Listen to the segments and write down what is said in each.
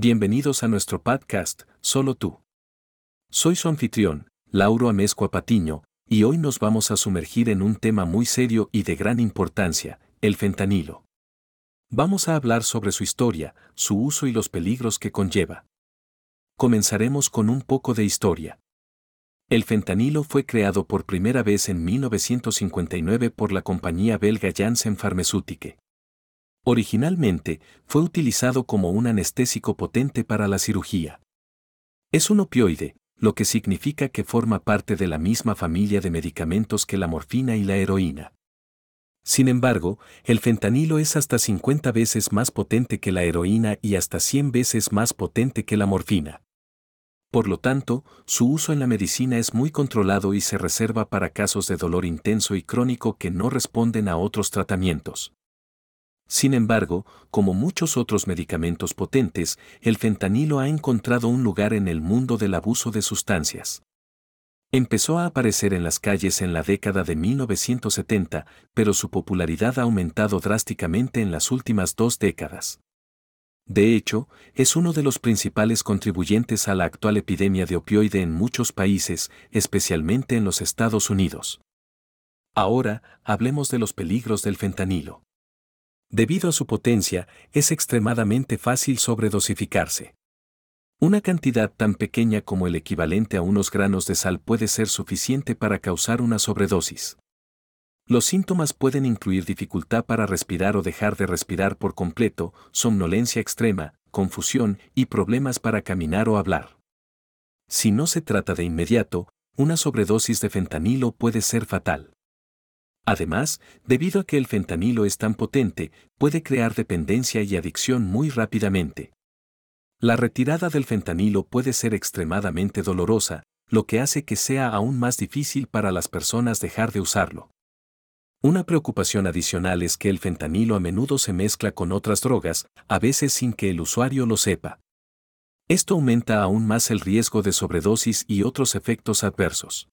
Bienvenidos a nuestro podcast, Solo tú. Soy su anfitrión, Lauro Amezcua Patiño, y hoy nos vamos a sumergir en un tema muy serio y de gran importancia, el fentanilo. Vamos a hablar sobre su historia, su uso y los peligros que conlleva. Comenzaremos con un poco de historia. El fentanilo fue creado por primera vez en 1959 por la compañía belga Janssen Pharmaceutique. Originalmente, fue utilizado como un anestésico potente para la cirugía. Es un opioide, lo que significa que forma parte de la misma familia de medicamentos que la morfina y la heroína. Sin embargo, el fentanilo es hasta 50 veces más potente que la heroína y hasta 100 veces más potente que la morfina. Por lo tanto, su uso en la medicina es muy controlado y se reserva para casos de dolor intenso y crónico que no responden a otros tratamientos. Sin embargo, como muchos otros medicamentos potentes, el fentanilo ha encontrado un lugar en el mundo del abuso de sustancias. Empezó a aparecer en las calles en la década de 1970, pero su popularidad ha aumentado drásticamente en las últimas dos décadas. De hecho, es uno de los principales contribuyentes a la actual epidemia de opioide en muchos países, especialmente en los Estados Unidos. Ahora, hablemos de los peligros del fentanilo. Debido a su potencia, es extremadamente fácil sobredosificarse. Una cantidad tan pequeña como el equivalente a unos granos de sal puede ser suficiente para causar una sobredosis. Los síntomas pueden incluir dificultad para respirar o dejar de respirar por completo, somnolencia extrema, confusión y problemas para caminar o hablar. Si no se trata de inmediato, una sobredosis de fentanilo puede ser fatal. Además, debido a que el fentanilo es tan potente, puede crear dependencia y adicción muy rápidamente. La retirada del fentanilo puede ser extremadamente dolorosa, lo que hace que sea aún más difícil para las personas dejar de usarlo. Una preocupación adicional es que el fentanilo a menudo se mezcla con otras drogas, a veces sin que el usuario lo sepa. Esto aumenta aún más el riesgo de sobredosis y otros efectos adversos.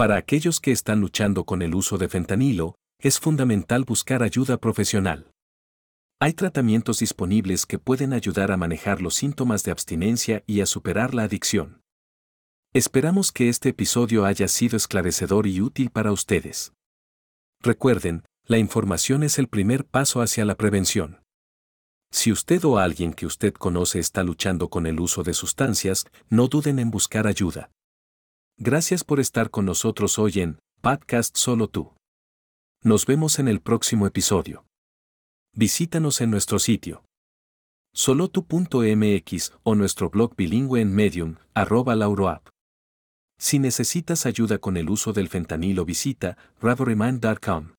Para aquellos que están luchando con el uso de fentanilo, es fundamental buscar ayuda profesional. Hay tratamientos disponibles que pueden ayudar a manejar los síntomas de abstinencia y a superar la adicción. Esperamos que este episodio haya sido esclarecedor y útil para ustedes. Recuerden, la información es el primer paso hacia la prevención. Si usted o alguien que usted conoce está luchando con el uso de sustancias, no duden en buscar ayuda. Gracias por estar con nosotros hoy en Podcast Solo Tú. Nos vemos en el próximo episodio. Visítanos en nuestro sitio solotu.mx o nuestro blog bilingüe en medium, arroba lauroapp. Si necesitas ayuda con el uso del fentanilo visita ravoremind.com.